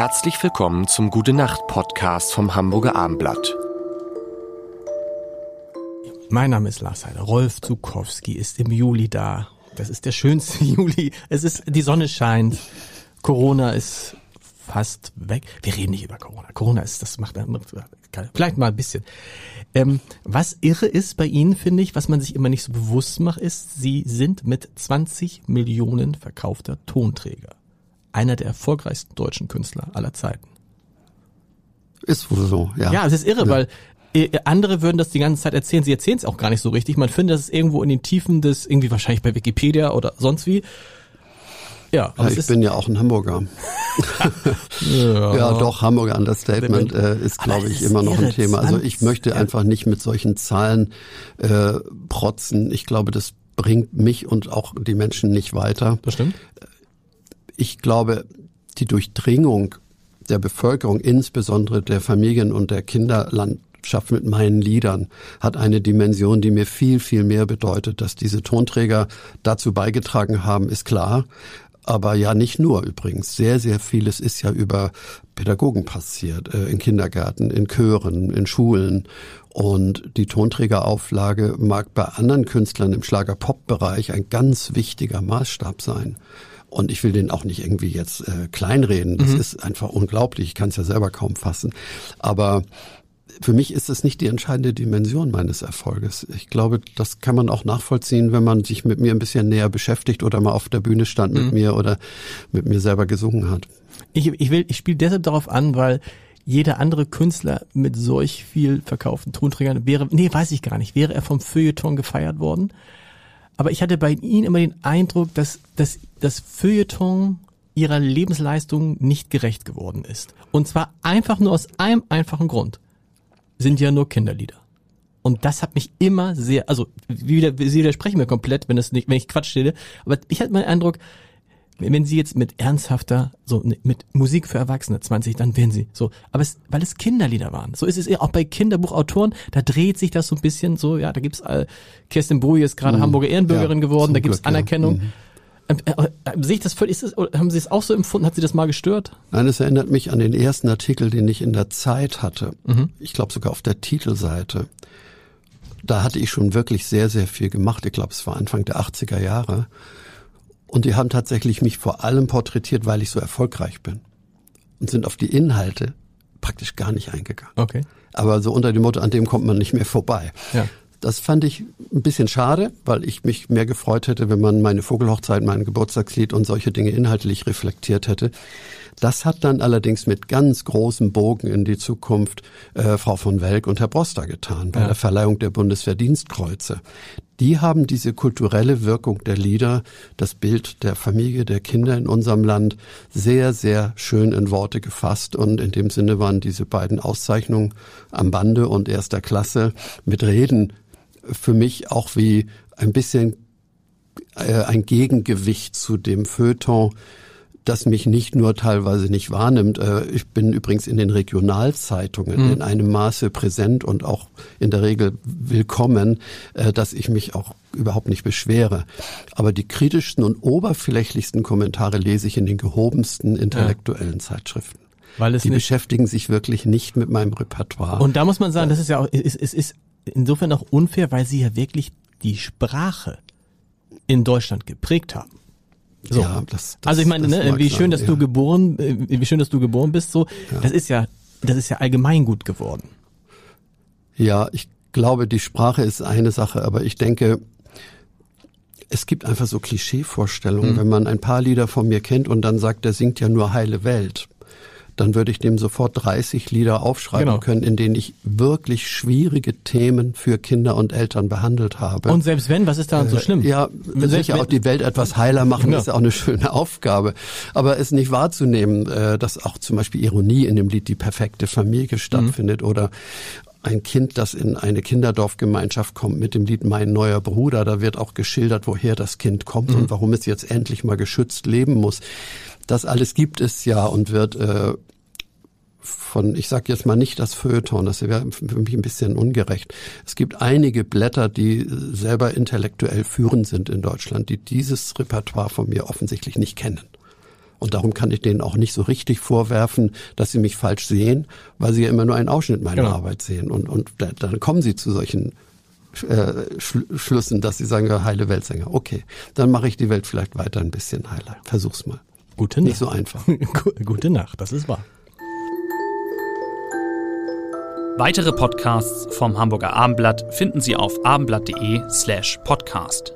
Herzlich willkommen zum Gute Nacht Podcast vom Hamburger Armblatt. Mein Name ist Lars Heider. Rolf Zukowski ist im Juli da. Das ist der schönste Juli. Es ist, die Sonne scheint. Corona ist fast weg. Wir reden nicht über Corona. Corona ist, das macht, vielleicht mal ein bisschen. Ähm, was irre ist bei Ihnen, finde ich, was man sich immer nicht so bewusst macht, ist, Sie sind mit 20 Millionen verkaufter Tonträger einer der erfolgreichsten deutschen Künstler aller Zeiten. Ist wohl so, ja. Ja, es ist irre, ja. weil äh, andere würden das die ganze Zeit erzählen. Sie erzählen es auch gar nicht so richtig. Man findet das irgendwo in den Tiefen des, irgendwie wahrscheinlich bei Wikipedia oder sonst wie. Ja, aber ja, ich bin ja auch ein Hamburger. ja. ja. doch, Hamburger Understatement äh, ist, glaube ich, ist immer noch ein Thema. Also ich möchte einfach nicht mit solchen Zahlen äh, protzen. Ich glaube, das bringt mich und auch die Menschen nicht weiter. Das stimmt. Ich glaube, die Durchdringung der Bevölkerung, insbesondere der Familien und der Kinderlandschaft mit meinen Liedern, hat eine Dimension, die mir viel, viel mehr bedeutet. Dass diese Tonträger dazu beigetragen haben, ist klar. Aber ja, nicht nur übrigens. Sehr, sehr vieles ist ja über Pädagogen passiert, äh, in Kindergärten, in Chören, in Schulen. Und die Tonträgerauflage mag bei anderen Künstlern im Schlager-Pop-Bereich ein ganz wichtiger Maßstab sein. Und ich will den auch nicht irgendwie jetzt äh, kleinreden. Das mhm. ist einfach unglaublich. Ich kann es ja selber kaum fassen. Aber für mich ist es nicht die entscheidende Dimension meines Erfolges. Ich glaube, das kann man auch nachvollziehen, wenn man sich mit mir ein bisschen näher beschäftigt oder mal auf der Bühne stand mit mhm. mir oder mit mir selber gesungen hat. Ich, ich will, ich spiele deshalb darauf an, weil jeder andere Künstler mit solch viel verkauften Tonträgern wäre, nee, weiß ich gar nicht, wäre er vom Feuilleton gefeiert worden. Aber ich hatte bei Ihnen immer den Eindruck, dass, dass das Feuilleton ihrer Lebensleistung nicht gerecht geworden ist. Und zwar einfach nur aus einem einfachen Grund sind ja nur Kinderlieder. Und das hat mich immer sehr, also wieder, Sie widersprechen mir komplett, wenn das nicht, wenn ich Quatsch stelle, aber ich hatte meinen Eindruck, wenn Sie jetzt mit ernsthafter, so ne, mit Musik für Erwachsene 20, dann wären Sie so. Aber es, weil es Kinderlieder waren. So ist es auch bei Kinderbuchautoren, da dreht sich das so ein bisschen so, ja, da gibt's äh, Kirsten Boje ist gerade mhm. Hamburger Ehrenbürgerin ja, geworden, da gibt's Glück, Anerkennung. Ja. Mhm. Ähm, äh, äh, sehe ich das völlig, ist das, haben Sie es auch so empfunden? Hat Sie das mal gestört? Nein, es erinnert mich an den ersten Artikel, den ich in der Zeit hatte. Mhm. Ich glaube sogar auf der Titelseite. Da hatte ich schon wirklich sehr, sehr viel gemacht. Ich glaube, es war Anfang der 80er Jahre. Und die haben tatsächlich mich vor allem porträtiert, weil ich so erfolgreich bin. Und sind auf die Inhalte praktisch gar nicht eingegangen. Okay. Aber so unter dem Motto, an dem kommt man nicht mehr vorbei. Ja. Das fand ich ein bisschen schade, weil ich mich mehr gefreut hätte, wenn man meine Vogelhochzeit, mein Geburtstagslied und solche Dinge inhaltlich reflektiert hätte. Das hat dann allerdings mit ganz großem Bogen in die Zukunft äh, Frau von Welk und Herr Broster getan bei ja. der Verleihung der Bundesverdienstkreuze. Die haben diese kulturelle Wirkung der Lieder, das Bild der Familie, der Kinder in unserem Land sehr, sehr schön in Worte gefasst. Und in dem Sinne waren diese beiden Auszeichnungen am Bande und erster Klasse mit Reden für mich auch wie ein bisschen äh, ein Gegengewicht zu dem Feuilleton, das mich nicht nur teilweise nicht wahrnimmt. Äh, ich bin übrigens in den Regionalzeitungen mhm. in einem Maße präsent und auch in der Regel willkommen, äh, dass ich mich auch überhaupt nicht beschwere. Aber die kritischsten und oberflächlichsten Kommentare lese ich in den gehobensten intellektuellen ja. Zeitschriften. Weil es die beschäftigen sich wirklich nicht mit meinem Repertoire. Und da muss man sagen, das ist ja auch, es, es ist insofern auch unfair, weil sie ja wirklich die Sprache in Deutschland geprägt haben. So. Ja, das, das, also ich meine, ne, wie schön, dass ja. du geboren, äh, wie schön, dass du geboren bist, so, ja. das ist ja, das ist ja allgemein gut geworden. Ja, ich glaube, die Sprache ist eine Sache, aber ich denke, es gibt einfach so Klischeevorstellungen, mhm. wenn man ein paar Lieder von mir kennt und dann sagt, der singt ja nur heile Welt dann würde ich dem sofort 30 Lieder aufschreiben genau. können, in denen ich wirklich schwierige Themen für Kinder und Eltern behandelt habe. Und selbst wenn, was ist daran so äh, schlimm? Ja, selbst sicher auch die Welt etwas heiler machen, genau. ist auch eine schöne Aufgabe. Aber es nicht wahrzunehmen, äh, dass auch zum Beispiel Ironie in dem Lied Die perfekte Familie stattfindet mhm. oder ein Kind, das in eine Kinderdorfgemeinschaft kommt mit dem Lied Mein neuer Bruder, da wird auch geschildert, woher das Kind kommt mhm. und warum es jetzt endlich mal geschützt leben muss. Das alles gibt es ja und wird äh, von, ich sage jetzt mal nicht das Feuilleton, das wäre für mich ein bisschen ungerecht. Es gibt einige Blätter, die selber intellektuell führend sind in Deutschland, die dieses Repertoire von mir offensichtlich nicht kennen. Und darum kann ich denen auch nicht so richtig vorwerfen, dass sie mich falsch sehen, weil sie ja immer nur einen Ausschnitt meiner genau. Arbeit sehen. Und, und da, dann kommen sie zu solchen äh, Schl Schlüssen, dass sie sagen, ja, heile Weltsänger. Okay, dann mache ich die Welt vielleicht weiter ein bisschen heiler. Versuch's mal. Gute Nacht. Nicht so einfach. Gute Nacht, das ist wahr. Weitere Podcasts vom Hamburger Abendblatt finden Sie auf abendblatt.de slash podcast.